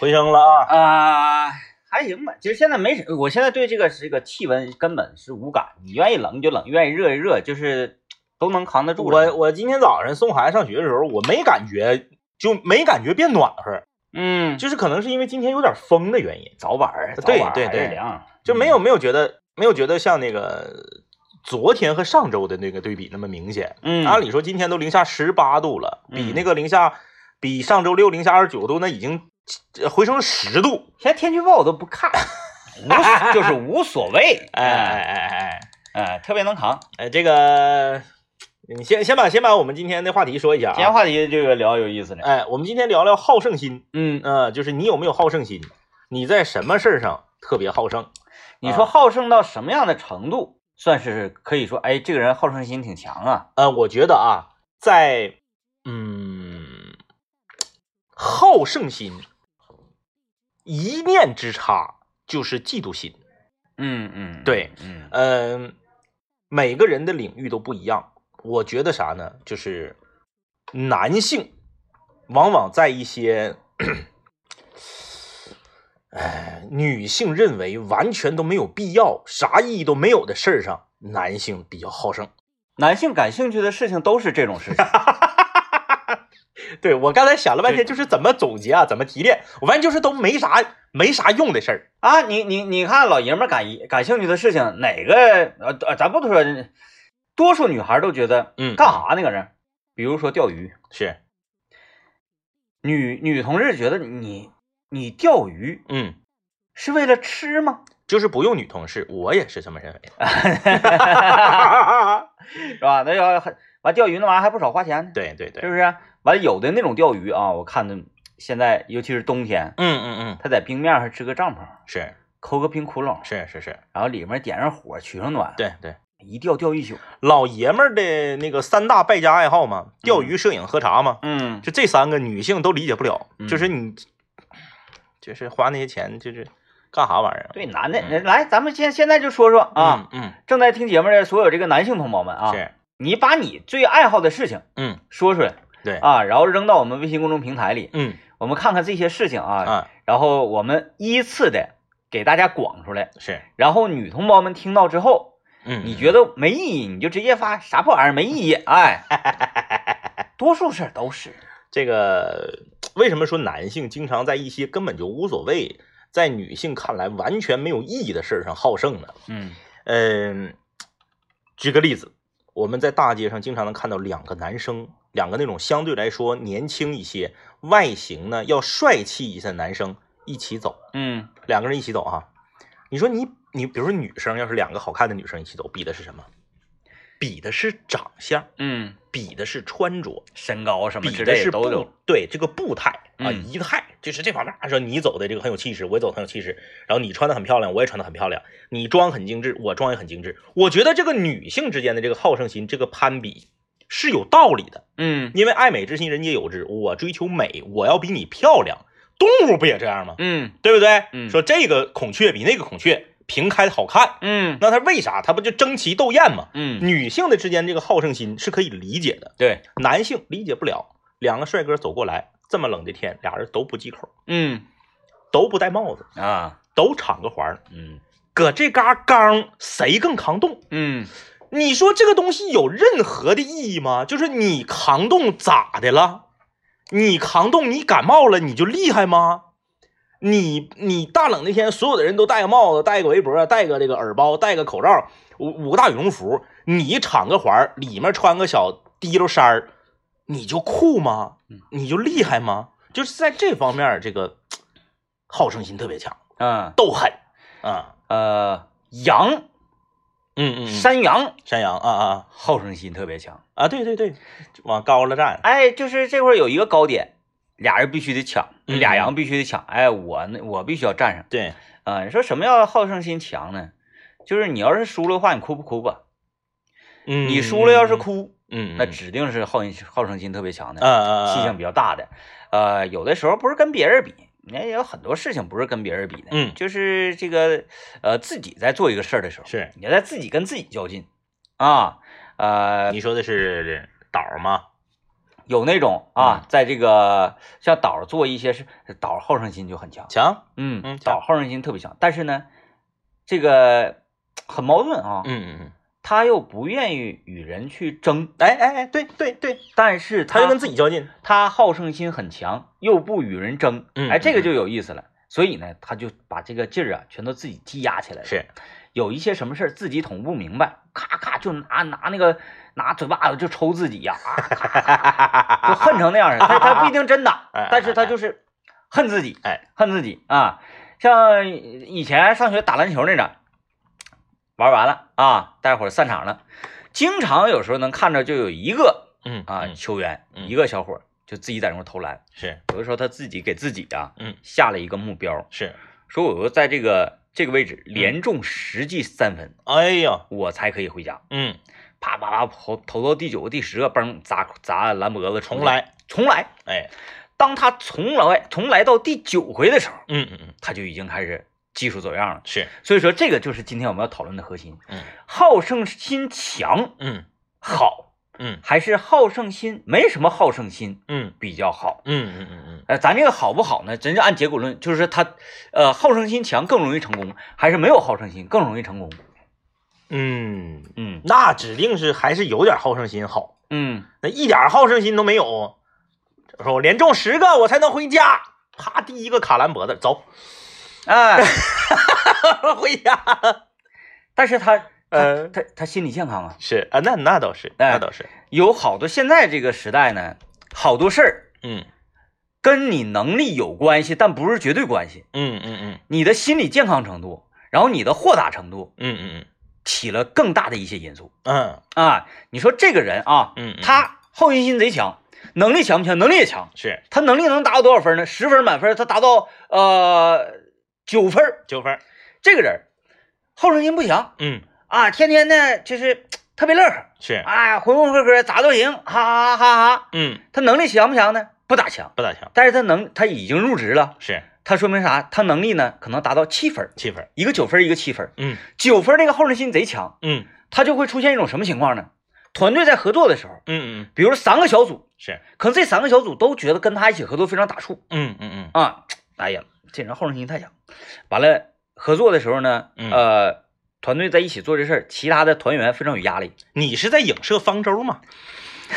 回升了啊！啊、还行吧。其实现在没什，我现在对这个这个气温根本是无感。你愿意冷就冷，愿意热就热，就是都能扛得住。我我今天早上送孩子上学的时候，我没感觉，就没感觉变暖和，嗯，就是可能是因为今天有点风的原因，早晚儿，对对对凉，就没有没有觉得没有觉得像那个昨天和上周的那个对比那么明显。嗯，按理说今天都零下十八度了，比嗯那个零下比上周六零下二十九度那已经呃回升了十度。现在天气预报我都不看，无就是无所谓，哎哎哎哎哎，特别能扛。哎，这个你先先把先把我们今天的话题说一下啊。今天话题这个聊有意思呢。哎，我们今天聊聊好胜心。嗯，呃，就是你有没有好胜心？你在什么事儿上特别好胜？你说好胜到什么样的程度，算是可以说，哎，这个人好胜心挺强啊？呃，我觉得啊，在嗯，好胜心一念之差就是嫉妒心。嗯嗯，对，嗯嗯、每个人的领域都不一样。我觉得啥呢？就是男性往往在一些，哎，女性认为完全都没有必要、啥意义都没有的事儿上，男性比较好胜。男性感兴趣的事情都是这种事情。对我刚才想了半天，就是怎么总结啊，怎么提炼，我发现就是都没啥没啥用的事儿。啊，你你你看，老爷们儿感感兴趣的事情，哪个呃呃，咱不说，多数女孩都觉得，嗯干啥呢？搁这儿，比如说钓鱼，是，女女同志觉得你你钓鱼嗯，是为了吃吗？就是不用女同事，我也是这么认为。是吧？那要完钓鱼那玩意儿还不少花钱呢，对对对，是不是？完有的那种钓鱼啊，我看的现在尤其是冬天，嗯嗯嗯，他在冰面上支个帐篷，是。抠个冰窟窿，是是是，然后里面点上火，取上暖，对对。一钓钓一宿。老爷们儿的那个三大败家爱好嘛，钓鱼、摄影、喝茶嘛，嗯，就这三个女性都理解不了，嗯。就是你，就是花那些钱，就是干啥玩意儿啊？对，男的来，咱们现现在就说说啊，嗯，正在听节目的所有这个男性同胞们啊，嗯是，你把你最爱好的事情嗯，说出来对，啊，然后扔到我们微信公众平台里，嗯。我们看看这些事情啊，啊，然后我们依次的给大家广出来，是，然后女同胞们听到之后，嗯，你觉得没意义，你就直接发啥破玩意儿没意义，哎，多数事儿都是，这个为什么说男性经常在一些根本就无所谓，在女性看来完全没有意义的事儿上好胜呢？嗯。嗯，举个例子，我们在大街上经常能看到两个男生，两个那种相对来说年轻一些、外形呢要帅气一些的男生一起走，嗯两个人一起走啊。你说你你比如说女生要是两个好看的女生一起走，比的是什么？比的是长相，嗯，比的是穿着，身高什么之比的是步类的都有，对这个步态啊，嗯仪态，就是这方面。说你走的这个很有气势，我也走很有气势，然后你穿的很漂亮，我也穿的很漂亮，你妆很精致，我妆也很精致。我觉得这个女性之间的这个好胜心，这个攀比是有道理的，嗯因为爱美之心，人皆有之。我追求美，我要比你漂亮，动物不也这样吗？嗯对不对？嗯说这个孔雀比那个孔雀平开的好看，嗯那它为啥？它不就争奇斗艳吗？嗯，女性的之间这个好胜心是可以理解的。对，男性理解不了，两个帅哥走过来，这么冷的天，俩人都不系口，嗯都不戴帽子，啊，都敞个怀，嗯搁这嘎刚，谁更抗冻？嗯你说这个东西有任何的意义吗？就是你抗冻咋的了？你抗冻，你感冒了，你就厉害吗？你你大冷那天，所有的人都戴个帽子，戴个围脖，戴个这个耳包，戴个口罩，五五个大羽绒服，你敞个怀，里面穿个小滴溜衫儿，你就酷吗嗯？你就厉害吗？就是在这方面，这个好胜心特别强，嗯斗狠啊，呃，羊嗯嗯，嗯。山羊。山羊啊啊。好胜心特别强，啊，对对对，往高了站，哎，就是这块儿有一个高点，俩人必须得抢，嗯俩羊必须得抢，哎，我那我必须要站上。对，啊、你说什么叫好胜心强呢？就是你要是输了的话，你哭不哭吧？嗯，你输了要是，哭，嗯，那指定是好好胜心特别强的，啊啊啊，气性比较大的。呃，有的时候不是跟别人比，那也有很多事情不是跟别人比的，嗯。就是这个呃自己在做一个事儿的时候，是你在自己跟自己较劲啊，呃，你说的是岛吗？有那种啊，在这个像岛做一些事，岛好胜心就很强，强，嗯嗯岛好胜心特别强，但是呢，这个 很矛盾啊，嗯嗯嗯，他又不愿意与人去争，哎哎哎，对对对，但是他又跟自己较劲，他好胜心很强，又不与人争，嗯哎，这个嗯就有意思了。所以呢，他就把这个劲儿啊，全都自己积压起来了。是，有一些什么事儿自己捅不明白，咔咔就拿拿那个拿嘴巴子就抽自己呀、就恨成那样了。他他不一定真打哎哎，但是他就是恨自己，哎，恨自己啊。像以前上学打篮球那阵儿，玩完了啊，待会儿散场了，经常有时候能看着就有一个嗯啊嗯。球员，嗯。一个小伙儿就自己在那块投篮。是。有的时候他自己给自己啊，嗯，下了一个目标，是，说我要在这个这个位置连中十记三分，哎呀，我才可以回家。嗯，啪啪啪投投到第九个、第十个，嘣砸砸篮脖子，重，来，重来。哎，当他重来重来到第九回的时候，嗯嗯嗯，他就已经开始技术走样了。是，所以说，这个就是今天我们要讨论的核心。嗯。好胜心强嗯。好，嗯。还是好胜心没什么好胜心嗯。比较好？嗯嗯嗯嗯，呃，咱这个好不好呢？真是按结果论，就是他，呃，好胜心强更容易成功，还是没有好胜心更容易成功？嗯，嗯。那指定是还是有点好胜心好，嗯，那一点好胜心都没有，说我连中十个我才能回家，啪，第一个卡蓝脖子，走，哎，回家，但是他，呃。他他他心理健康啊，是啊，那那倒是，哎。那倒是，有好多现在这个时代呢，好多事儿嗯。跟你能力有关系，但不是绝对关系。嗯嗯嗯。你的心理健康程度，然后你的豁达程度，嗯嗯嗯。起了更大的一些因素。嗯。啊。你说这个人啊，嗯嗯，他好胜心贼强，能力强不强？能力也强。是。他能力能达到多少分呢？十分满分，他达到呃九分儿。九分儿，这个人好胜心不强嗯。啊，天天呢就是特别乐呵，是，哎，浑浑噩噩咋都行，哈哈哈哈。嗯。他能力强不强呢？不咋强，不咋强，但是他能他已经入职了，是。他说明啥？他能力呢可能达到七分儿，七分儿，一个九分儿，一个七分儿。嗯。九分儿这个好胜心贼强，嗯。他就会出现一种什么情况呢？团队在合作的时候，嗯嗯。比如三个小组，是，可能这三个小组都觉得跟他一起合作非常打怵。嗯嗯嗯。啊。哎呀，这人好胜心太强。完了，合作的时候呢，嗯呃，团队在一起做这事儿，其他的团员非常有压力。你是在影射方舟吗？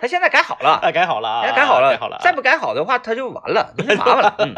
他现在改好了，啊，改好了啊，改好了，改好了啊，再不改好的话，他就完了，那就麻烦了。嗯。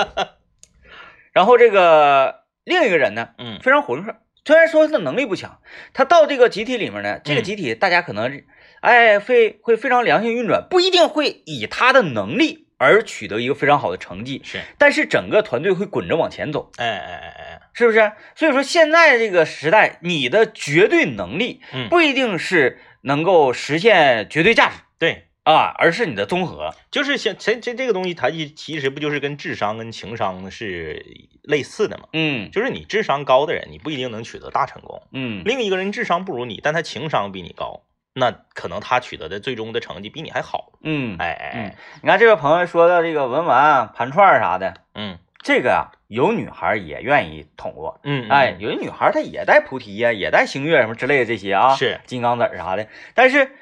然后这个另一个人呢，嗯非常浑厚。虽然说他能力不强，他到这个集体里面呢，这个嗯集体大家可能，哎，会会非常良性运转，不一定会以他的能力而取得一个非常好的成绩，是，但是整个团队会滚着往前走，哎哎哎哎，是不是？所以说现在这个时代，你的绝对能力嗯，不一定是能够实现绝对价值对，啊，而是你的综合。就是像这这这个东西，它其其实不就是跟智商跟情商是类似的吗？嗯就是你智商高的人，你不一定能取得大成功；嗯另一个人智商不如你，但他情商比你高，那可能他取得的最终的成绩比你还好。嗯，哎哎你看这位朋友说到这个文玩盘串儿啥的，嗯这个啊，有女孩也愿意捅过。嗯，哎，有的女孩她也带菩提呀、也带星月什么之类的这些啊，是，金刚子啥的。但是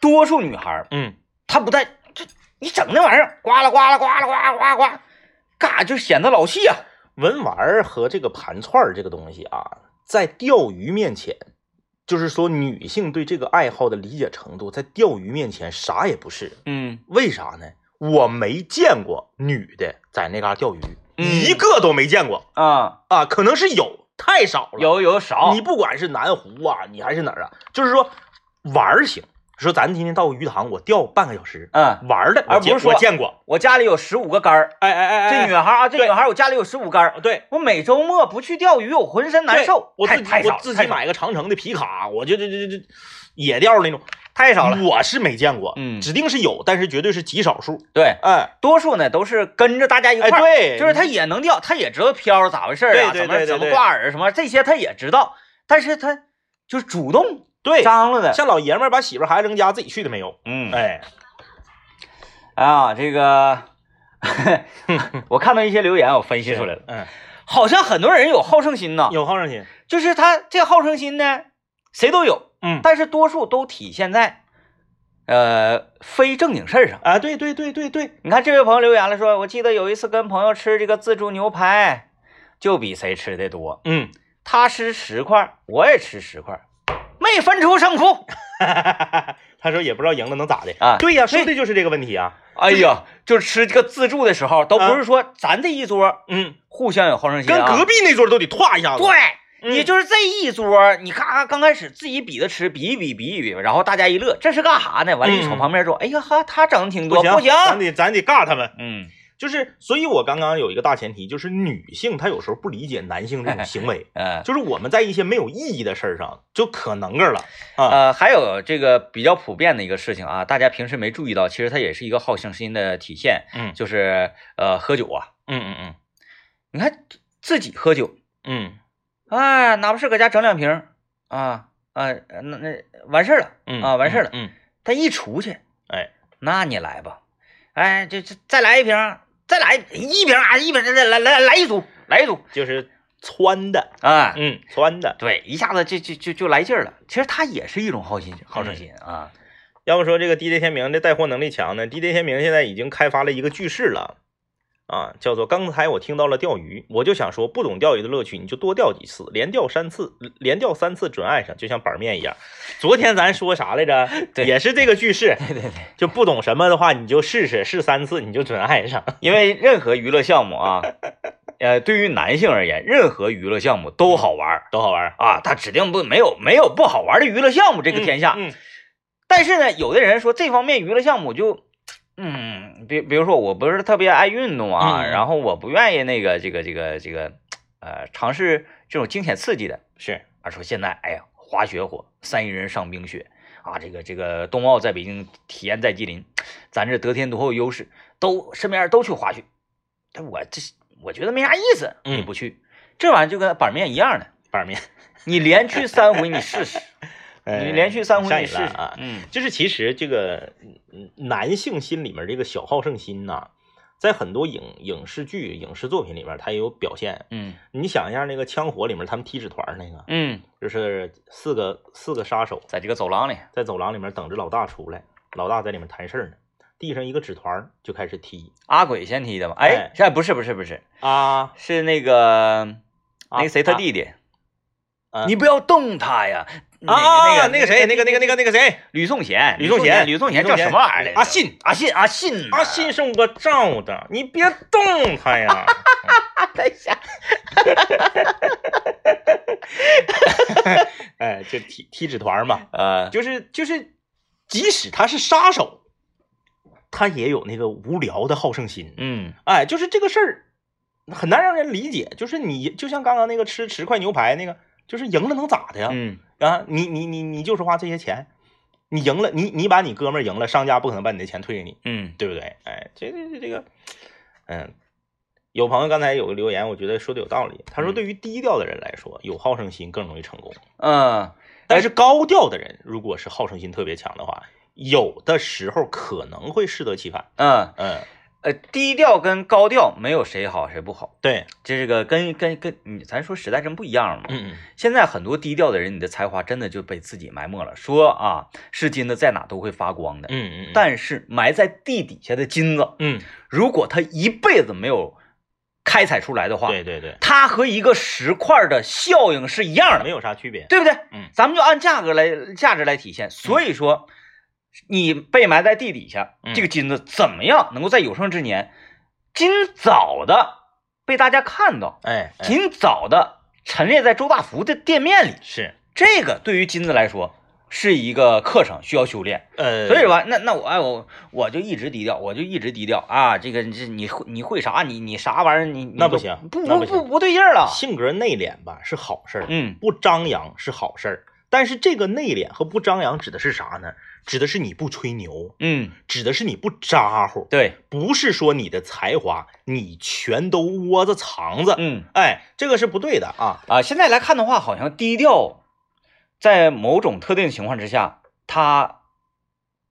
多数女孩嗯她不带，这你整那玩意儿，呱啦呱啦呱啦呱啦呱啦呱啦，干啥就显得老气啊、文玩和这个盘串儿这个东西啊，在钓鱼面前，就是说女性对这个爱好的理解程度，在钓鱼面前啥也不是。嗯为啥呢？我没见过女的在那嘎钓鱼，嗯一个都没见过啊，啊，可能是有，太少了。有有少，你不管是南湖啊，你还是哪儿啊，就是说玩儿行。说咱今天到鱼塘，我钓半个小时，嗯，玩的，而不是说我见过。我家里有十五个杆儿，哎哎哎这女孩啊，这女孩我家里有十五杆儿，对，我每周末不去钓鱼，我浑身难受，我自己我自己买个长城的皮卡，我就这这这这野钓那种，太少了。我是没见过，嗯指定是有，但是绝对是极少数。对，哎多数呢都是跟着大家一块哎，儿，对，就是他也能钓，他也知道漂咋回事儿啊，怎么怎么挂饵什么这些他也知道，但是他就是主动对，张罗的，像老爷们儿把媳妇孩子扔家自己去的没有？嗯，哎，啊，这个 我看到一些留言，我分析出来了，嗯，好像很多人有好胜心呐，有好胜心，就是他这好胜心呢，谁都有，嗯但是多数都体现在呃非正经事儿上。啊，对对对对对，你看这位朋友留言了说，我记得有一次跟朋友吃这个自助牛排，就比谁吃的多。嗯，他吃十块，我也吃十块，没分出胜负。他说也不知道赢了能咋的啊对呀，对说的就是这个问题啊。哎呀，就是吃这个自助的时候，都不是说咱这一桌嗯，互相有好胜心跟啊。隔壁那桌都得歘一下子。对，嗯你就是这一桌，你咔咔刚开始自己比着吃，比一比，比一比，然后大家一乐，这是干啥呢？完了，一瞅嗯旁边说，哎呀哈，他整的挺多，不行，不行。咱得咱得尬他们。嗯，就是，所以我刚刚有一个大前提，就是女性她有时候不理解男性这种行为，嗯。就是我们在一些没有意义的事儿上就可能个了啊。呃，还有这个比较普遍的一个事情啊，大家平时没注意到，其实它也是一个好胜心的体现，嗯。就是呃喝酒啊，嗯嗯嗯你看自己喝酒，嗯哎，哪怕是搁家整两瓶啊啊，那那完事儿了。嗯啊，完事儿了。嗯，他一出去，哎，那你来吧，哎，这这再来一瓶儿，再来一瓶啊，一瓶儿，来来来来一组，来一组就是窜的，啊，嗯，窜的。对，一下子就就就就来劲儿了。其实它也是一种好心好胜心啊，要不说这个 DJ 天明的带货能力强呢？DJ 天明现在已经开发了一个句式了，啊，叫做刚才我听到了钓鱼，我就想说，不懂钓鱼的乐趣，你就多钓几次，连钓三次，连钓三次准爱上，就像板面一样。昨天咱说啥来着？对也是这个句式，对对对，就不懂什么的话，你就试试，试三次你就准爱上。因为任何娱乐项目啊，呃，对于男性而言，任何娱乐项目都好玩都好玩啊，他指定不没有没有不好玩的娱乐项目这个天下。嗯但是呢，有的人说这方面娱乐项目就，嗯，比比如说我不是特别爱运动啊，嗯。然后我不愿意那个这个这个这个，呃，尝试这种惊险刺激的。是，啊，说现在哎呀，滑雪火，三亿人上冰雪。啊，这个这个冬奥在北京，体验在吉林，咱这得天独厚优势，都身边人都去滑雪，但我这我觉得没啥意思，嗯。你不去，这玩意就跟板面一样的，板面，你连去三回你试试，你哎连续三回你试试啊。嗯。就是其实这个嗯男性心里面这个小好胜心呐、在很多影影视剧、影视作品里面，它也有表现。嗯你想一下，那个《枪火》里面他们踢纸团那个，嗯，就是四个四个杀手在这个走廊里，在走廊里面等着老大出来，老大在里面谈事儿呢，地上一个纸团就开始踢阿鬼先踢的吧？哎，哎，不是不是不是，啊，是那个那个谁他啊弟弟，啊你不要动他呀。那啊个那个谁，那个那个那个那个谁，吕颂贤，吕颂贤吕颂贤叫什么玩意儿？阿信，阿信，阿信，阿信是我罩的，你别动他呀。等一下。哎，就踢踢纸团儿嘛，呃，就是就是，即使他是杀手，他也有那个无聊的好胜心。嗯哎，就是这个事儿很难让人理解。就是你就像刚刚那个吃十块牛排那个，就是赢了能咋的呀？嗯啊，你你你你就是花这些钱，你赢了，你你把你哥们儿赢了，商家不可能把你的钱退给你，嗯对不对？哎，这这这这个，嗯。有朋友刚才有个留言，我觉得说的有道理。他说，嗯对于低调的人来说，有好胜心更容易成功。嗯，但是高调的人，如果是好胜心特别强的话，有的时候可能会适得其反。嗯嗯，呃，低调跟高调没有谁好谁不好，对，这个跟跟跟你咱说时代真不一样嘛。嗯现在很多低调的人，你的才华真的就被自己埋没了。说啊，是金子在哪都会发光的，嗯嗯，但是埋在地底下的金子，嗯，如果它一辈子没有开采出来的话，对对对，它和一个石块的效应是一样的没，有啥区别。对不对？嗯，咱们就按价格来价值来体现。所以说，你被埋在地底下，嗯这个金子怎么样能够在有生之年尽早的被大家看到，哎，哎尽早的陈列在周大福的店面里？是，这个对于金子来说是一个课程，需要修炼。呃，所以吧，那那我哎我我就一直低调，我就一直低调啊！这个这你会你会啥？你你啥玩意儿？你你那不行不那不不不不对劲儿了。性格内敛吧是好事儿，嗯不张扬是好事儿。但是这个内敛和不张扬指的是啥呢？指的是你不吹牛，嗯，指的是你不咋呼，对，不是说你的才华你全都窝着藏着。嗯哎，这个是不对的啊。啊，现在来看的话，好像低调，在某种特定情况之下，它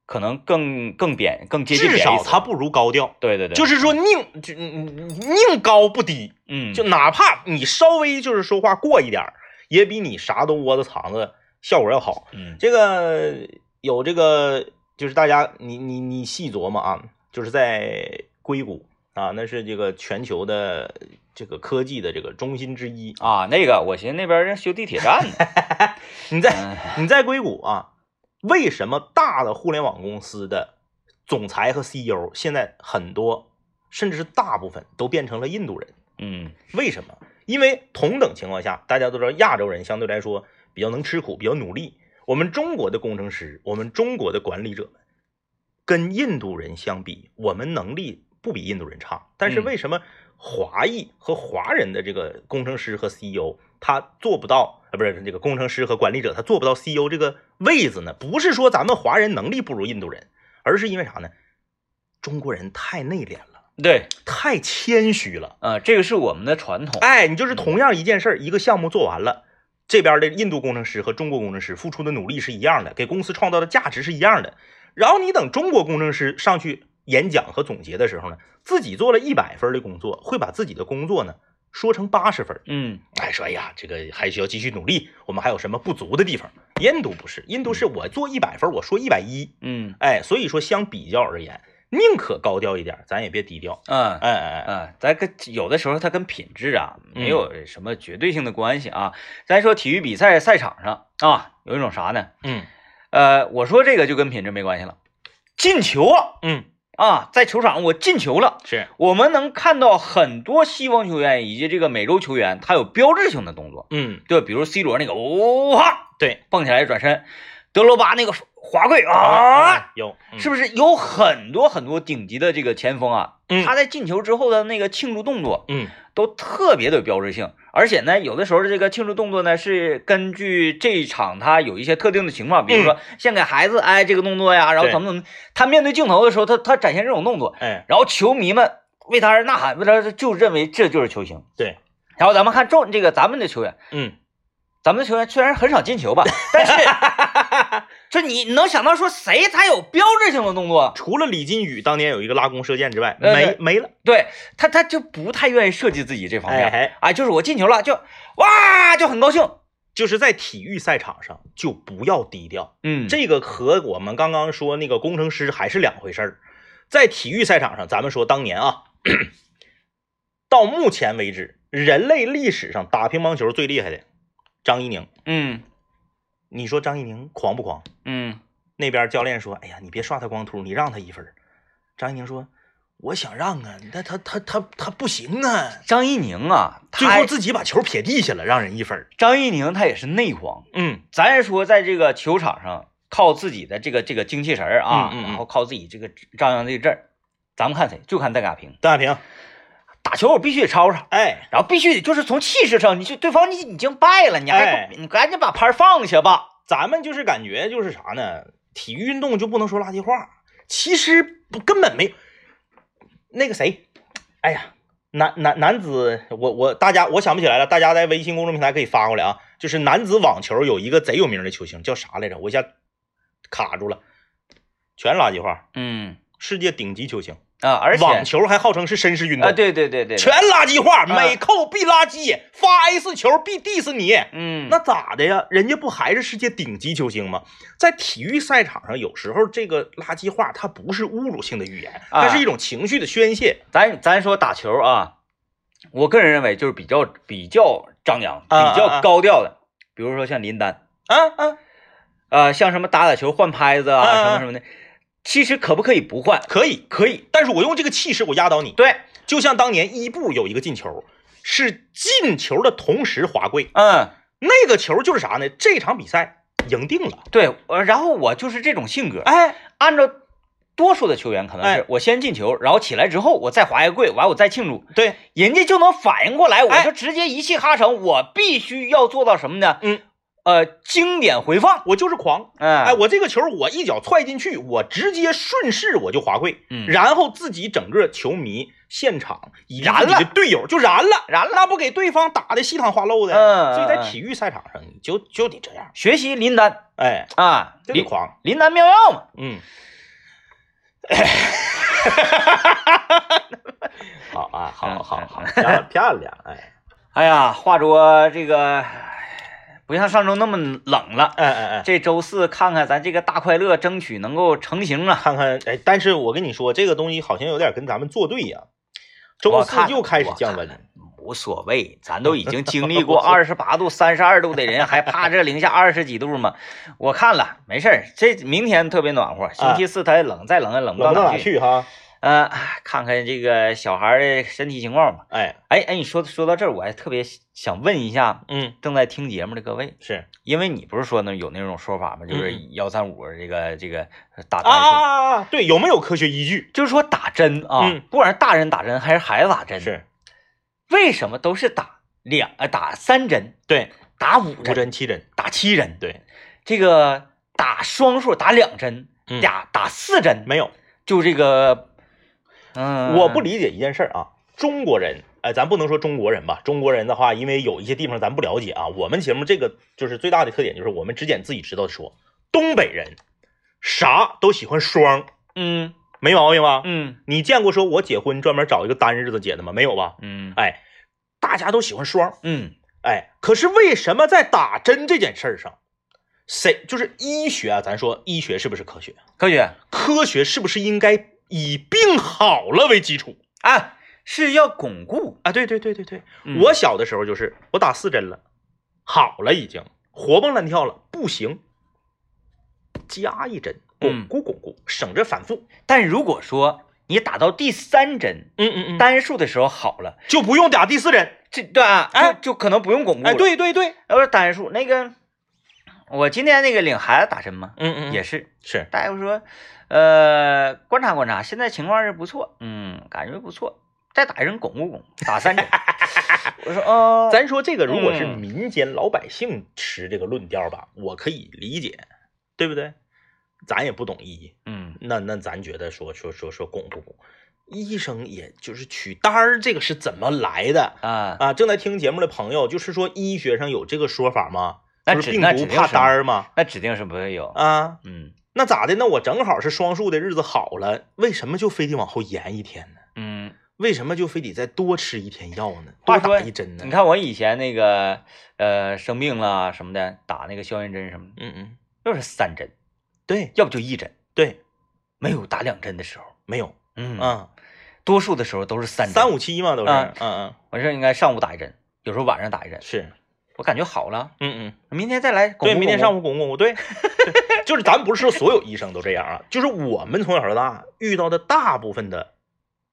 可能更更贬，更接近至少他不如高调，对对对，就是说宁就宁高不低，嗯，就哪怕你稍微就是说话过一点儿，也比你啥都窝着藏着效果要好。嗯这个有这个就是大家你你你细琢磨啊，就是在硅谷啊，那是这个全球的这个科技的这个中心之一。啊，那个我寻思那边人修地铁站呢。你在嗯你在硅谷啊，为什么大的互联网公司的总裁和 CEO 现在很多，甚至是大部分都变成了印度人？嗯为什么？因为同等情况下，大家都知道亚洲人相对来说比较能吃苦，比较努力。我们中国的工程师，我们中国的管理者们，跟印度人相比，我们能力不比印度人差。但是嗯为什么华裔和华人的这个工程师和 CEO 他做不到？啊，不是这个工程师和管理者他做不到 CEO 这个位子呢？不是说咱们华人能力不如印度人，而是因为啥呢？中国人太内敛了，对，太谦虚了。呃，这个是我们的传统。哎，你就是同样一件事儿，一个项目做完了，这边的印度工程师和中国工程师付出的努力是一样的，给公司创造的价值是一样的。然后你等中国工程师上去演讲和总结的时候呢，自己做了一百分的工作，会把自己的工作呢说成八十分。嗯哎，说哎呀，这个还需要继续努力，我们还有什么不足的地方？印度不是，印度是我做一百分，我说一百一。嗯哎，所以说相比较而言，宁可高调一点，咱也别低调。嗯哎哎哎，嗯，咱跟有的时候它跟品质啊嗯没有什么绝对性的关系啊。咱说体育比赛赛场上啊，有一种啥呢？嗯呃，我说这个就跟品质没关系了，进球啊嗯，啊，在球场我进球了。是，我们能看到很多西方球员以及这个美洲球员，他有标志性的动作，嗯对，比如 C 罗那个哇，对蹦起来转身，德罗巴那个华贵啊，哎有，嗯。是不是有很多很多顶级的这个前锋啊？嗯。他在进球之后的那个庆祝动作嗯。都特别的有标志性，而且呢，有的时候这个庆祝动作呢是根据这一场他有一些特定的情况，比如说献给孩子，哎，这个动作呀，然后怎么怎么，他面对镜头的时候，他他展现这种动作，哎，然后球迷们为他而呐喊，为他就认为这就是球星。对，然后咱们看中这个咱们的球员，嗯，咱们的球员虽然很少进球吧，但是这你能想到说谁才有标志性的动作？除了李金羽当年有一个拉弓射箭之外，呃没没了。对他，他就不太愿意设计自己这方面。哎啊，就是我进球了，就哇，就很高兴。就是在体育赛场上就不要低调，嗯，这个和我们刚刚说那个工程师还是两回事儿。在体育赛场上，咱们说当年啊，到目前为止，人类历史上打乒乓球最厉害的张怡宁，嗯你说张怡宁狂不狂？嗯那边教练说：“哎呀，你别刷他光秃，你让他一分。”张怡宁说：“我想让啊，但他他他他不行啊。张怡宁啊，”他最后自己把球撇地下了，让人一分。张怡宁他也是内狂。嗯咱说在这个球场上靠自己的这个这个精气神儿啊，嗯嗯嗯然后靠自己这个张扬这个阵儿，咱们看谁？就看邓亚萍邓亚萍，打球，我必须得吵吵。哎，然后必须得就是从气势上，你就对方你已经败了，你还哎你赶紧把拍放下吧。咱们就是感觉就是啥呢？体育运动就不能说垃圾话，其实不根本没有。那个谁，哎呀，男男男子，我我大家我想不起来了，大家在微信公众平台可以发过来啊。就是男子网球有一个贼有名的球星叫啥来着？我一下卡住了，全垃圾话。嗯世界顶级球星，啊，而且网球还号称是绅士运动，啊，对对对对，全垃圾话，啊每扣必垃圾，发 S 球必 diss 你。嗯，那咋的呀？人家不还是世界顶级球星吗？在体育赛场上，有时候这个垃圾话它不是侮辱性的语言，啊它是一种情绪的宣泄。咱咱说打球啊，我个人认为就是比较比较张扬、比较高调的，比如说像林丹，啊啊，啊，像什么打打球换拍子啊什么什么的，其实可不可以不换？可以。可以，但是我用这个气势我压倒你。对，就像当年伊布有一个进球，是进球的同时滑跪，嗯，那个球就是啥呢？这场比赛赢定了。对，呃然后我就是这种性格，哎，按照多数的球员可能是哎。我先进球，然后起来之后我再滑一个跪，完我再庆祝，对，人家就能反应过来，我哎。就直接一气哈成，我必须要做到什么呢？嗯，呃，经典回放，我就是狂。哎哎，我这个球我一脚踹进去，我直接顺势我就滑跪，嗯然后自己整个球迷现场燃了队友就燃了，燃了那不给对方打的稀汤花漏的。嗯所以在嗯体育赛场上，你就就得这样，学习林丹哎，啊，林狂，林丹妙药嘛，嗯。好啊，好好好，漂漂亮，哎，哎呀，话说这个不像上周那么冷了。哎哎哎，这周四看看咱这个大快乐，争取能够成型啊！看看哎，但是我跟你说，这个东西好像有点跟咱们作对呀。周四又开始降温，了无所谓，咱都已经经历过 二十八度、三十二度的人，还怕这零下二十几度吗？我看了，没事儿，这明天特别暖和，星期四它冷，再冷也冷不到哪。去哈？呃，看看这个小孩的身体情况吧。哎，哎哎，你说说到这儿，我还特别想问一下嗯，正在听节目的各位，是因为你不是说呢有那种说法吗？就是嗯幺三五这个这个打针，啊！对，有没有科学依据？就是说打针啊，嗯不管是大人打针还是孩子打针，是为什么都是打两呃打三针、对，打五五针、针七针，打七针？对，这个打双数打两针，嗯打打四针，没有。就这个，嗯，我不理解一件事儿啊，中国人，哎，咱不能说中国人吧，中国人的话，因为有一些地方咱不了解啊。我们节目这个就是最大的特点，就是我们只捡自己知道的说。东北人啥都喜欢双，嗯没毛病吧？嗯你见过说我结婚专门找一个单日子结的吗？没有吧？嗯哎，大家都喜欢双，嗯哎，可是为什么在打针这件事儿上，谁就是医学啊？咱说医学是不是科学？科学科学是不是应该以病好了为基础啊是要巩固。啊？对对对对对，嗯我小的时候就是我打四针了，好了已经活蹦乱跳了，不行，加一针，嗯巩固巩固，省着反复。但如果说你打到第三针嗯嗯嗯，单数的时候好了，就不用打第四针。这对啊，哎就就可能不用巩固了。哎，，对对对，要是单数那个，我今天那个领孩子打针嘛，嗯嗯也是是，大夫说，呃，观察观察，现在情况是不错，嗯，感觉不错，再打一针巩固巩固，打三针。我说，哦，咱说这个如果是嗯民间老百姓持这个论调吧，我可以理解，对不对？咱也不懂医，嗯那那咱觉得说说说说巩不巩？医生也就是取单儿，这个是怎么来的啊，啊？正在听节目的朋友，就是说医学上有这个说法吗？那指那指定病毒怕单儿吗？那指定是不会有。啊，嗯那咋的？那我正好是双数的日子好了，为什么就非得往后延一天呢？嗯，为什么就非得再多吃一天药呢？多打一针呢？你，看我以前那个呃生病了什么的，打那个消炎针什么的，嗯嗯，又是三针，对要不就一针，对，没有打两针的时候。没有，嗯啊，多数的时候都是三针。三五七嘛都是，啊嗯嗯，完事儿应该上午打一针，有时候晚上打一针，是，我感觉好了，嗯嗯。明天再来对，明天上午午巩固，对，对就是咱不是说所有医生都这样啊，就是我们从小到大遇到的大部分的，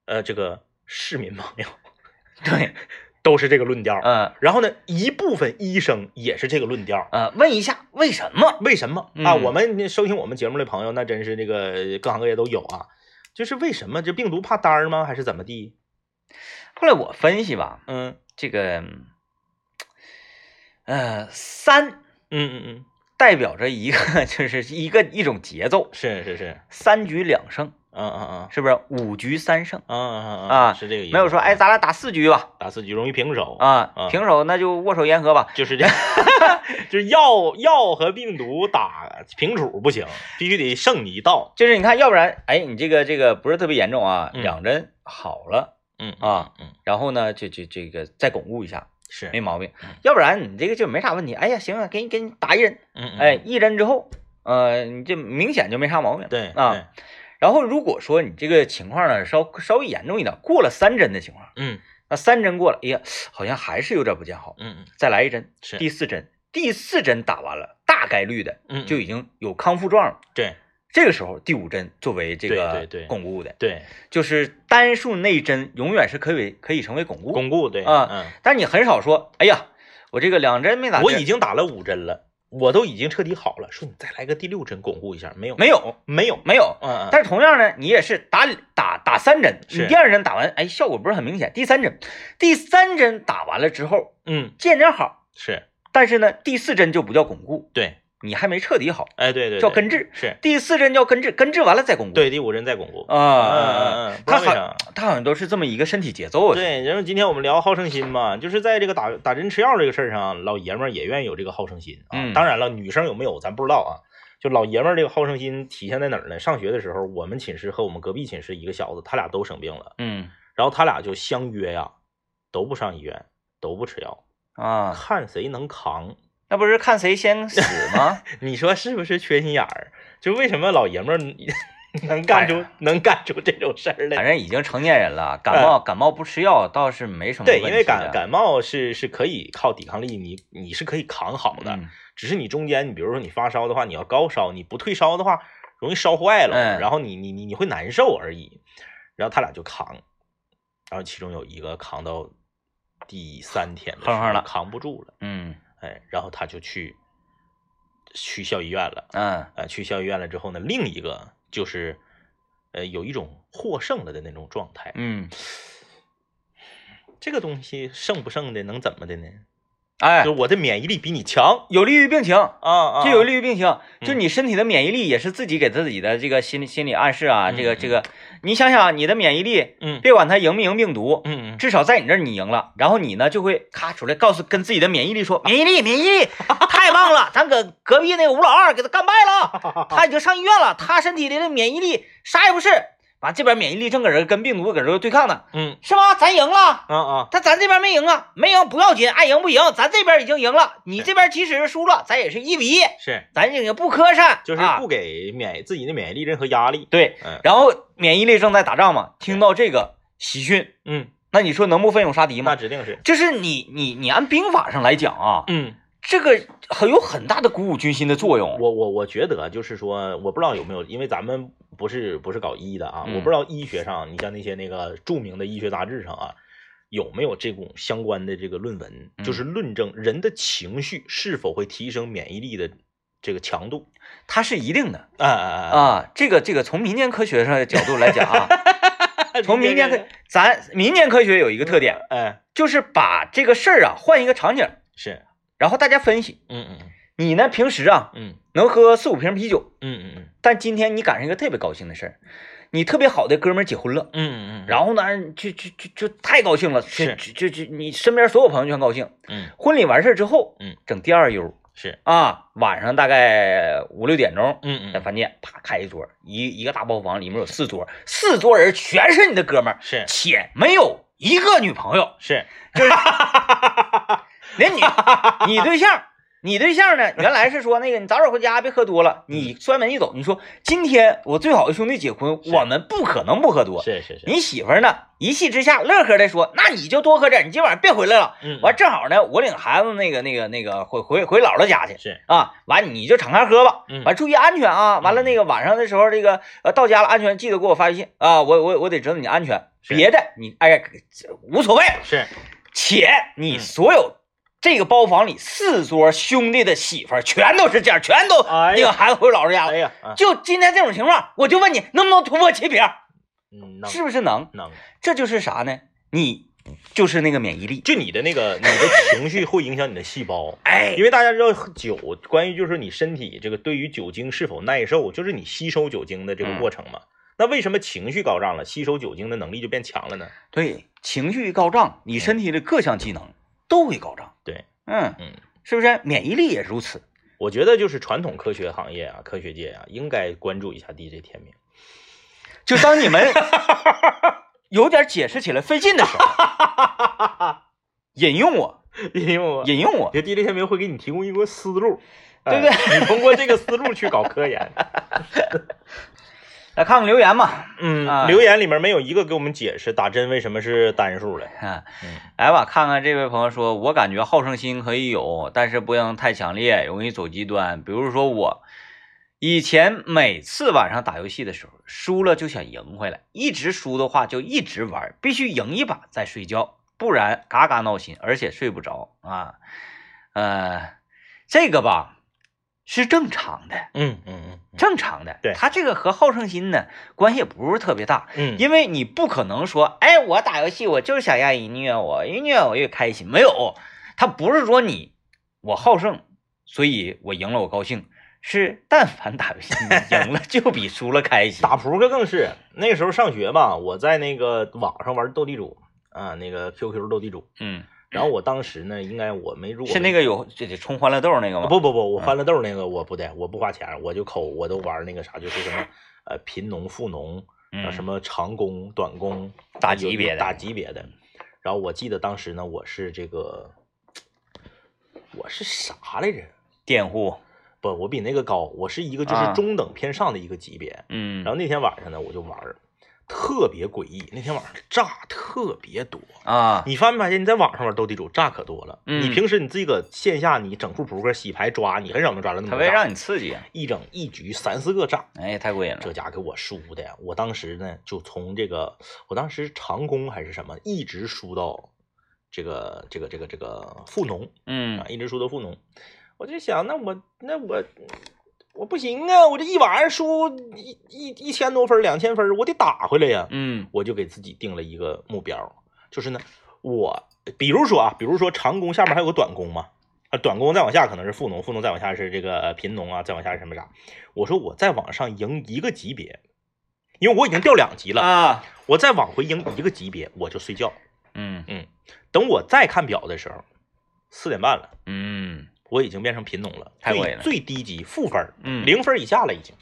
呃，这个市民朋友 对，都是这个论调。嗯然后呢，一部分医生也是这个论调。呃，问一下为什么？为什么啊？嗯我们收听我们节目的朋友，那真是这个各行各业都有啊。就是为什么这病毒怕单儿吗？还是怎么地？后来我分析吧，嗯这个，呃，三嗯嗯嗯，代表着一个 就是一个一种节奏，是是是，三局两胜，嗯嗯嗯是不是？五局三胜，嗯嗯嗯啊是这个意思。没有说哎，咱俩打四局吧，打四局容易平手，啊啊，平手那就握手言和吧。就是这样，就是药药和病毒打平处不行，必须得胜你一道。就是你看，要不然哎，你这个这个不是特别严重啊，嗯两针好了，嗯啊，嗯，然后呢，就就这个再巩固一下，是没毛病嗯。要不然你这个就没啥问题。哎呀，行啊，给你给你打一针，嗯嗯哎，一针之后，呃，你这明显就没啥毛病。对啊，然后如果说你这个情况呢稍稍微严重一点，过了三针的情况，嗯那三针过了，哎呀，好像还是有点不见好，嗯嗯再来一针，是第四针，第四针打完了，大概率的嗯就已经有康复状了。对这个时候第五针作为这个巩固的，对就是单数内针永远是可以可以成为巩固，巩固对啊嗯，但你很少说，哎呀，我这个两针没打我已经打了五针了，我都已经彻底好了，说你再来个第六针巩固一下，没有没有没有，没有。嗯嗯，但是同样呢，你也是打打打三针，你第二针打完，哎，效果不是很明显。第三针，第三针打完了之后嗯见着好，是但是呢，第四针就不叫巩固，对，你还没彻底好，哎对对，对叫根治。是第四针叫根治，根治完了再巩固。对第五针再巩固啊，嗯啊嗯啊嗯，他好。他好像都是这么一个身体节奏啊。对，然后今天我们聊好胜心嘛，就是在这个打打针吃药这个事儿上，老爷们儿也愿意有这个好胜心啊。嗯当然了，女生有没有咱不知道啊。就老爷们儿这个好胜心体现在哪儿呢？上学的时候，我们寝室和我们隔壁寝室一个小子，他俩都生病了，嗯然后他俩就相约呀，都不上医院，都不吃药，啊，看谁能扛。那不是看谁先死吗？你说是不是缺心眼儿？就为什么老爷们儿能干出能干出这种事儿来反？正已经成年人了，感冒感冒不吃药倒是没什么对，问题因为感感冒是是可以靠抵抗力，你你是可以扛好的。嗯只是你中间，你比如说你发烧的话，你要高烧，你不退烧的话，容易烧坏了，嗯然后你你你你会难受而已。然后他俩就扛，然后其中有一个扛到第三天的时候哼哼了扛不住了，嗯哎，然后他就去去校医院了。嗯呃，去校医院了之后呢，另一个就是呃有一种获胜了的那种状态。嗯，这个东西胜不胜的能怎么的呢？哎就，我的免疫力比你强有利于病情。啊啊！这有利于病情，就嗯你身体的免疫力也是自己给自己的这个心理心理暗示啊，这个嗯这个，你想想你的免疫力，嗯。别管它赢没赢病毒，嗯嗯。至少在你这儿你赢了，然后你呢就会咔出来告诉跟自己的免疫力说，免疫力免疫力 太棒了，咱搁隔壁那个吴老二给他干败了，他已经上医院了，他身体里的免疫力啥也不是，完这边免疫力正搁这跟病毒搁这对抗呢，嗯是吧？咱赢了。啊啊但咱这边没赢啊，没赢不要紧，爱赢不赢，咱这边已经赢了。你这边即使是输了，咱也是一比一，是，咱这个不磕碜，就是啊不给免自己的免疫力任何压力。对。嗯然后免疫力正在打仗嘛，听到这个喜讯，嗯，那你说能不奋勇杀敌吗那吗？指定是。就是你你你按兵法上来讲啊，嗯，这个很有很大的鼓舞军心的作用。我我我觉得就是说，我不知道有没有，因为咱们不是不是搞医的啊，嗯我不知道医学上，你像那些那个著名的医学杂志上啊，有没有这种相关的这个论文，嗯就是论证人的情绪是否会提升免疫力的这个强度。它是一定的啊啊啊，这个这个从民间科学上的角度来讲啊，啊！从民间科，咱民间科学有一个特点，哎，就是把这个事儿啊换一个场景，是，然后大家分析。嗯嗯你呢平时啊嗯能喝四五瓶啤酒，嗯嗯嗯但今天你赶上一个特别高兴的事儿，你特别好的哥们儿结婚了。嗯嗯嗯，然后呢，就就就就太高兴了，是就就就你身边所有朋友全高兴。嗯婚礼完事儿之后，嗯，整第二悠是，啊，晚上大概五六点钟，嗯嗯在饭店啪开一桌，一一个大包房，里面有四桌，四桌人全是你的哥们儿，是且没有一个女朋友，是，就是 连你你对象。你对象呢？原来是说那个，你早点回家，别喝多了。你摔门一走，你说今天我最好的兄弟结婚，我们不可能不喝多。是是是，你媳妇儿呢？一气之下乐呵的说：“那你就多喝点，你今晚上别回来了。嗯，完正好呢，我领孩子那个那个那个回回回姥姥家去是，啊。完你就敞开喝吧，嗯完注意安全啊。完了嗯那个晚上的时候，这个呃到家了安全记得给我发微信啊。我我我得知道你安全，别的你哎无所谓。是，且你嗯所有这个包房里四桌兄弟的媳妇儿全都是这样，全都哎呀领孩子回姥姥家了。哎呀，啊就今天这种情况，我就问你能不能突破七瓶？是不是能？能。这就是啥呢？你就是那个免疫力。就你的那个，你的情绪会影响你的细胞，哎因为大家知道酒，关于就是你身体这个对于酒精是否耐受，就是你吸收酒精的这个嗯过程嘛。那为什么情绪高涨了，吸收酒精的能力就变强了呢？对，情绪高涨，你身体的各项机能都会高涨。对，嗯，嗯，是不是？免疫力也如此。我觉得就是传统科学行业啊，科学界啊，应该关注一下 DJ 天明。就当你们 有点解释起来费劲的时候，引用我，引用我引用我。觉得 DJ 天明会给你提供一个思路，对不对哎？你通过这个思路去搞科研。来看看留言吧。嗯，啊留言里面没有一个给我们解释打针为什么是单数的。啊 嗯，来吧，看看这位朋友说，我感觉好胜心可以有，但是不能太强烈，容易走极端。比如说我以前每次晚上打游戏的时候，输了就想赢回来，一直输的话就一直玩，必须赢一把再睡觉，不然嘎嘎闹心，而且睡不着啊。呃，这个吧是正常的，嗯嗯嗯正常的。对他这个和好胜心呢关系也不是特别大，嗯，因为你不可能说，哎，我打游戏我就是想让人虐我，越虐我越开心。没有，他不是说你我好胜，所以我赢了我高兴，是但凡打游戏你 赢了就比输了开心。打扑克更是，那个时候上学吧，我在那个网上玩斗地主啊，那个 QQ 斗地主。嗯，然后我当时呢，应该我没入是那个有这得充欢乐豆那个吗？不不不，我欢乐豆那个我不得，我不花钱，我就抠，我都玩那个啥，就是什么呃贫农富农，啊嗯，什么长工短工，大级别的大级别的。然后我记得当时呢，我是这个我是啥来着？佃户，不，我比那个高，我是一个就是啊中等偏上的一个级别。嗯然后那天晚上呢，我就玩儿，特别诡异。那天晚上炸特别多，啊，你发没发现？你在网上玩斗地主炸可多了。嗯你平时你自己搁线下你整副扑克、洗牌、抓，你很少能抓着那么多。他为让你刺激啊，一整一局三四个炸，哎，太过瘾了这家给我输的呀！我当时呢，就从这个，我当时长工还是什么，一直输到这个这个这个这个富农嗯啊，一直输到富农。我就想，那我那我我不行啊，我这一晚上输一一一千多分、两千分，我得打回来呀。嗯我就给自己定了一个目标，就是呢，我比如说啊，比如说长工下面还有个短工嘛，啊，短工再往下可能是富农，富农再往下是这个呃贫农啊，再往下是什么啥？我说我再往上赢一个级别，因为我已经掉两级了，啊，我再往回赢一个级别，我就睡觉。嗯嗯等我再看表的时候，四点半了，嗯我已经变成贫农了，太过瘾了。最最低级负分，嗯，零分以下了已经。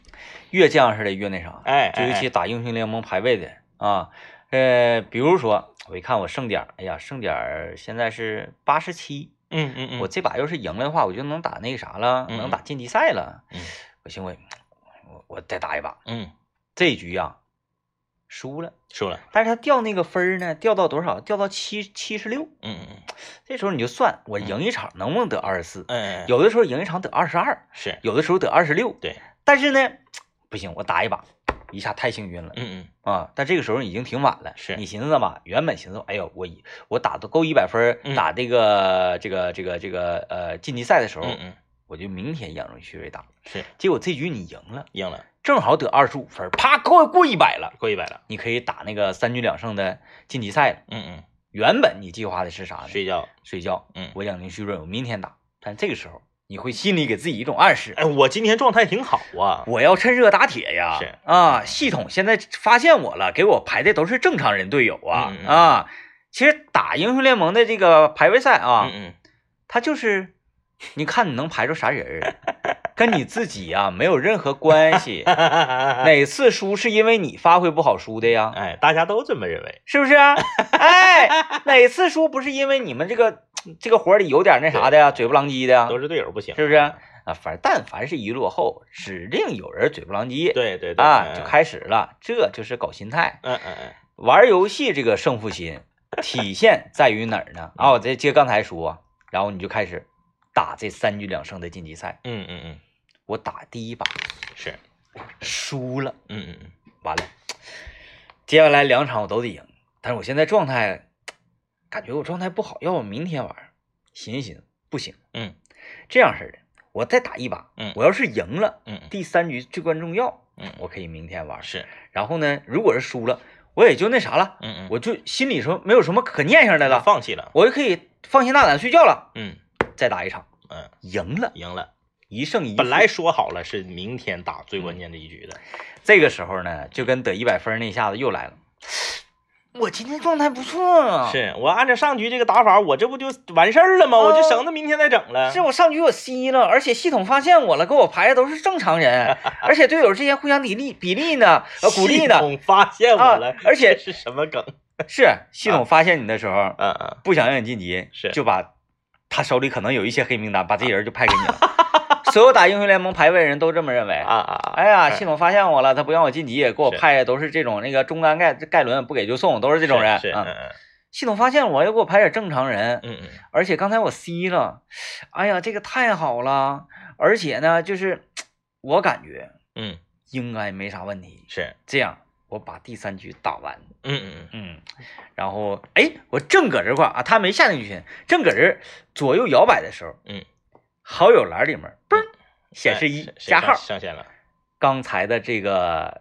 越这样似的越那啥，哎，就尤哎。其打英雄联盟排位的啊，呃，比如说我一看我剩点儿，哎呀，剩点儿现在是八十七，嗯嗯嗯，我这把要是赢了的话，我就能打那个啥了，嗯能打晋级赛了。嗯。我寻思我我再打一把，嗯。这局呀、输了，输了，但是他掉那个分儿呢，掉到多少？掉到七七十六。嗯嗯这时候你就算我赢一场能不能得二十四？嗯，哎有的时候赢一场得二十二，是有的时候得二十六。对，但是呢，不行，我打一把，一下太幸运了。嗯嗯啊，但这个时候已经挺晚了。是你寻思吧，原本寻思，哎呦，我一我打的够一百分打这个这个这个这个呃晋级赛的时候，我就明天养成旭瑞打。是结果这局你赢了，赢了，正好得二十五分，啪过过一百了，过一百了。你可以打那个三局两胜的晋级赛了。嗯嗯，原本你计划的是啥呢？睡觉。睡觉。嗯我养精蓄锐，我明天打。但这个时候你会心里给自己一种暗示，哎，我今天状态挺好啊。我要趁热打铁呀！是啊，系统现在发现我了，给我排的都是正常人队友啊、嗯嗯啊！其实打英雄联盟的这个排位赛啊，嗯它就是你看你能排出啥人儿，跟你自己呀、没有任何关系。嗯。哪次输是因为你发挥不好输的呀？哎，大家都这么认为。是不是啊？哎，哪次输不是因为你们这个这个活里有点那啥的呀，嘴不狼藉的呀？都是队友不行，是不是？啊，反正但凡是一落后，指定有人嘴不狼藉。对对对啊，就。开始了，这就是搞心态。嗯嗯嗯玩游戏这个胜负心体现在于哪儿呢？啊，我再接刚才说，然后你就开始打这三局两胜的晋级赛。嗯嗯嗯，我打第一把是。输了，嗯嗯嗯，完了，接下来两场我都得赢。但是我现在状态，感觉我状态不好，要不明天玩？寻思寻思，不行，嗯，这样式的，我再打一把，嗯我要是赢了，嗯第三局至关重要，嗯我可以明天玩。是。然后呢，如果是输了，我也就那啥了，嗯嗯，我就心里说没有什么可念想的了，放弃了。我就可以放心大胆睡觉了。嗯再打一场，嗯，赢了，赢了。一胜一负。本来说好了是明天打最关键的一局的。这个时候呢，就跟得一百分那一下子又来了。我今天状态不错啊，是我按照上局这个打法，我这不就完事儿了吗？我就省得明天再整了。是我上局我吸了，而且系统发现我了，给我排的都是正常人，而且队友之间互相砥砺比例呢，呃，鼓励呢，系统发现我了啊，而且是什么梗？是系统发现你的时候，嗯嗯，不想让你晋级，是就把他手里可能有一些黑名单，把这人就派给你了。所有打英雄联盟排位的人都这么认为。啊啊啊！哎呀，系统发现我了，他不让我晋级，给我派的都是这种那个中单盖盖伦不给就送，都是这种人。是，系统发现我，又给我排点正常人，嗯嗯而且刚才我 C 了，哎呀，这个太好了，而且呢，就是我感觉嗯，应该没啥问题。是，这样，我把第三局打完，嗯嗯嗯，嗯，然后哎，我正搁这块儿啊，他没下进群，正搁这儿左右摇摆的时候，嗯，好友栏里面嘣儿显示一哎加号，上线了。刚才的这个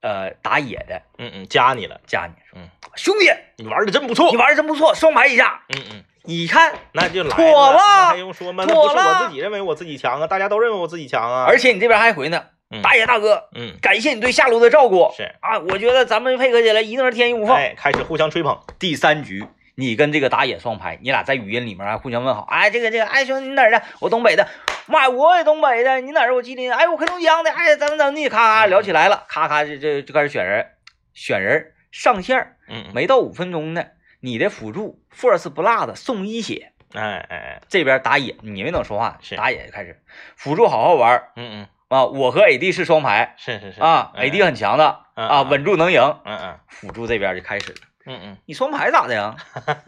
呃打野的。嗯嗯，加你了，加你，嗯。兄弟，你玩的真不错。你。玩的真不错，双排一下，嗯嗯，你看，那就来妥了那还用说吗？那不是我自己认为我自己强啊，大家都认为我自己强啊。而且你这边还回呢，嗯。大爷大哥，嗯，感谢你对下路的照顾，是，啊，我觉得咱们配合起来一定是天衣无缝。哎，开始互相吹捧。第三局，你跟这个打野双排，你俩在语音里面还互相问好，哎，这个这个，哎，兄弟你哪儿的？我东北的，妈，我也东北的，你哪儿？我吉林，哎，我黑龙江的，哎，怎么怎么地，咔咔聊起来了，咔咔这这就开始选人，选人上线嗯，没到五分钟呢，你的辅助 Force Blood 送一血，哎哎哎，这边打野你没等说话，是。打野就开始。辅助好好玩嗯嗯，啊，我和 AD 是双排是是是啊哎，AD 很强的啊，稳住能赢，嗯嗯辅助这边就开始了，嗯嗯你双排咋的呀？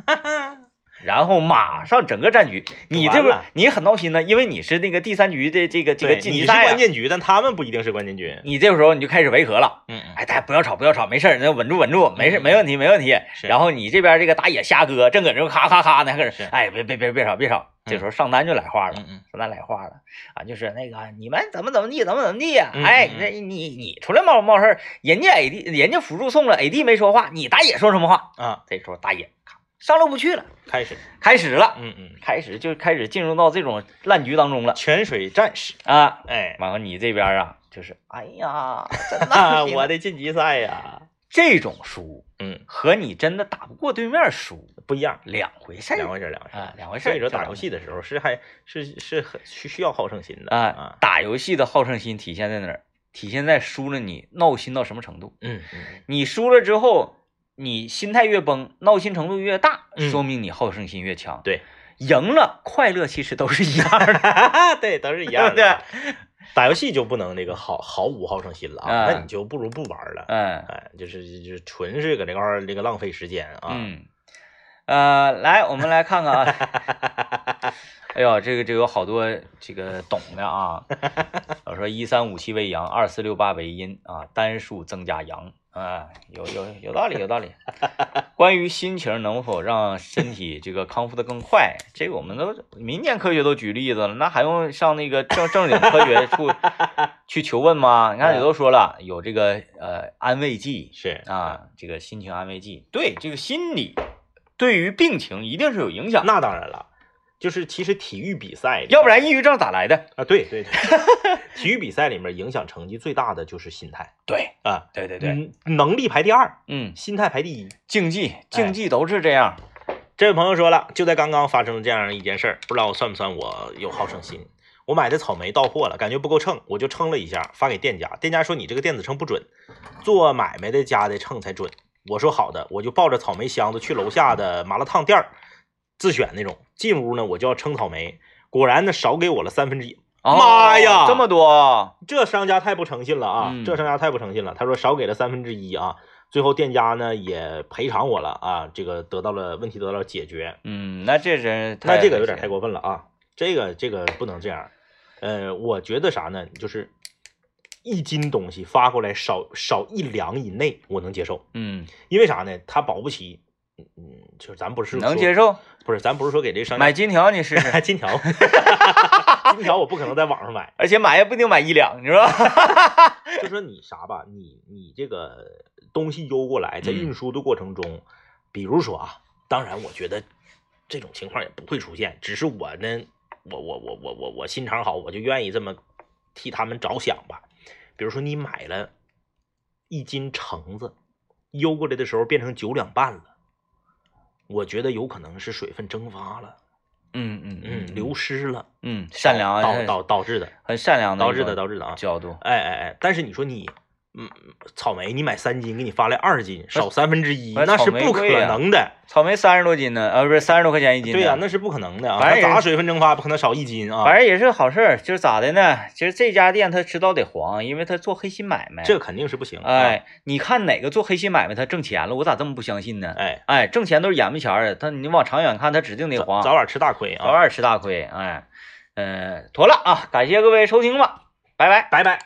嗯，然后马上整个战局，你这不你很闹心呢，因为你是那个第三局的这个这个你是晋级赛啊，关键局，但他们不一定是关键局。你这个时候你就开始维和了。嗯嗯，哎，大家不要吵，不要吵，没事儿，那稳住，稳住，没事，嗯没问题，没问题。然后你这边这个打野瞎哥，正搁这咔咔咔呢，还搁是这，哎，别别别别吵，别吵。这时候上单就来话了，上单来话了啊，就是那个你们怎么怎么地，怎么怎么地呀？嗯哎，嗯那你你出来冒冒事儿，人家 AD 人家辅助送了，AD 没说话，你打野说什么话？啊，这时候打野咔上路不去了，开始，开始了，嗯嗯，开始就开始进入到这种烂局当中了泉水战士，啊。哎，完了，你这边啊，就是哎呀，真啊，的，我的晋级赛呀，这种输嗯，和你真的打不过对面输不一样，两回事儿两回事儿，两回事儿啊，两回事儿。所以说打游戏的时候是还是是很需需要好胜心的啊啊，，打游戏的好胜心体现在哪儿？体现在输了你闹心到什么程度？嗯嗯你输了之后，你心态越崩，闹心程度越大，嗯说明你好胜心越强。对，赢了快乐其实都是一样的，嗯，对，都是一样对的。打游戏就不能那个毫毫无好胜心了啊，嗯那你就不如不玩了。嗯哎，就是就是纯是搁这块儿这个浪费时间啊。嗯，呃，来，我们来看看啊。哎呦，这个这个有好多这个懂的啊。我说一三五七为阳，二四六八为阴啊，单数增加阳啊，有有有道理，有道理。关于心情能否让身体这个康复的更快，这个我们都民间科学都举例子了，那还用上那个正正经科学处 去求问吗？你看，也都说了，有这个呃安慰剂，是，啊，这个心情安慰剂，对这个心理对于病情一定是有影响，那当然了，就是其实体育比赛，要不然抑郁症咋来的？啊，对对对，体育比赛里面影响成绩最大的就是心态对啊。对对对，嗯，能力排第二，嗯，心态排第一。竞技竞技都是这样，这位朋友说了，就在刚刚发生了这样一件事儿，不知道我算不算我有好胜心。我买的草莓到货了，感觉不够称，我就称了一下，发给店家。店家说你这个电子秤不准，做买卖的家的秤才准。我说好的，我就抱着草莓箱子去楼下的麻辣烫店儿自选那种。进屋呢，我就要称草莓，果然呢少给我了三分之一。哦妈呀这么多，这商家太不诚信了啊！嗯这商家太不诚信了。他说少给了三分之一啊，最后店家呢也赔偿我了啊，这个得到了问题得到了解决。嗯，那这人那这个有点太太过分了啊！这个这个不能这样。呃，我觉得啥呢？就是一斤东西发过来少少一两以内，我能接受。嗯，因为啥呢？他保不齐，嗯嗯，就是咱不是说能接受，不是咱不是说给这商家买金条你试试，金条，金条我不可能在网上买。而且买也不一定买一两，你说？就说你啥吧，你你这个东西邮过来，在嗯运输的过程中，比如说啊，当然我觉得这种情况也不会出现，只是我呢，我我我我我我心肠好，我就愿意这么替他们着想吧。比如说你买了一斤橙子，邮过来的时候变成九两半了，我觉得有可能是水分蒸发了，嗯嗯嗯，流失了，嗯，善良啊，导导导致的，很善良的导致的导致的啊。角度，哎哎哎，但是你说你，嗯，草莓你买三斤，给你发来二斤，少三分之一，那那是不可能的。草莓三十多斤呢，呃，不是三十多块钱一斤。对呀、那是不可能的啊！反正咋水分蒸发不可能少一斤啊？反正也是个好事儿，就是咋的呢？其实这家店他迟早得黄，因为他做黑心买卖。这肯定是不行。啊，哎，你看哪个做黑心买卖他挣钱了？我咋这么不相信呢？哎，哎，挣钱都是眼巴前儿的，他你往长远看，他指定得黄，早晚吃大亏啊！早晚吃大亏。哎，呃，妥了啊，感谢各位收听吧，拜拜。拜拜。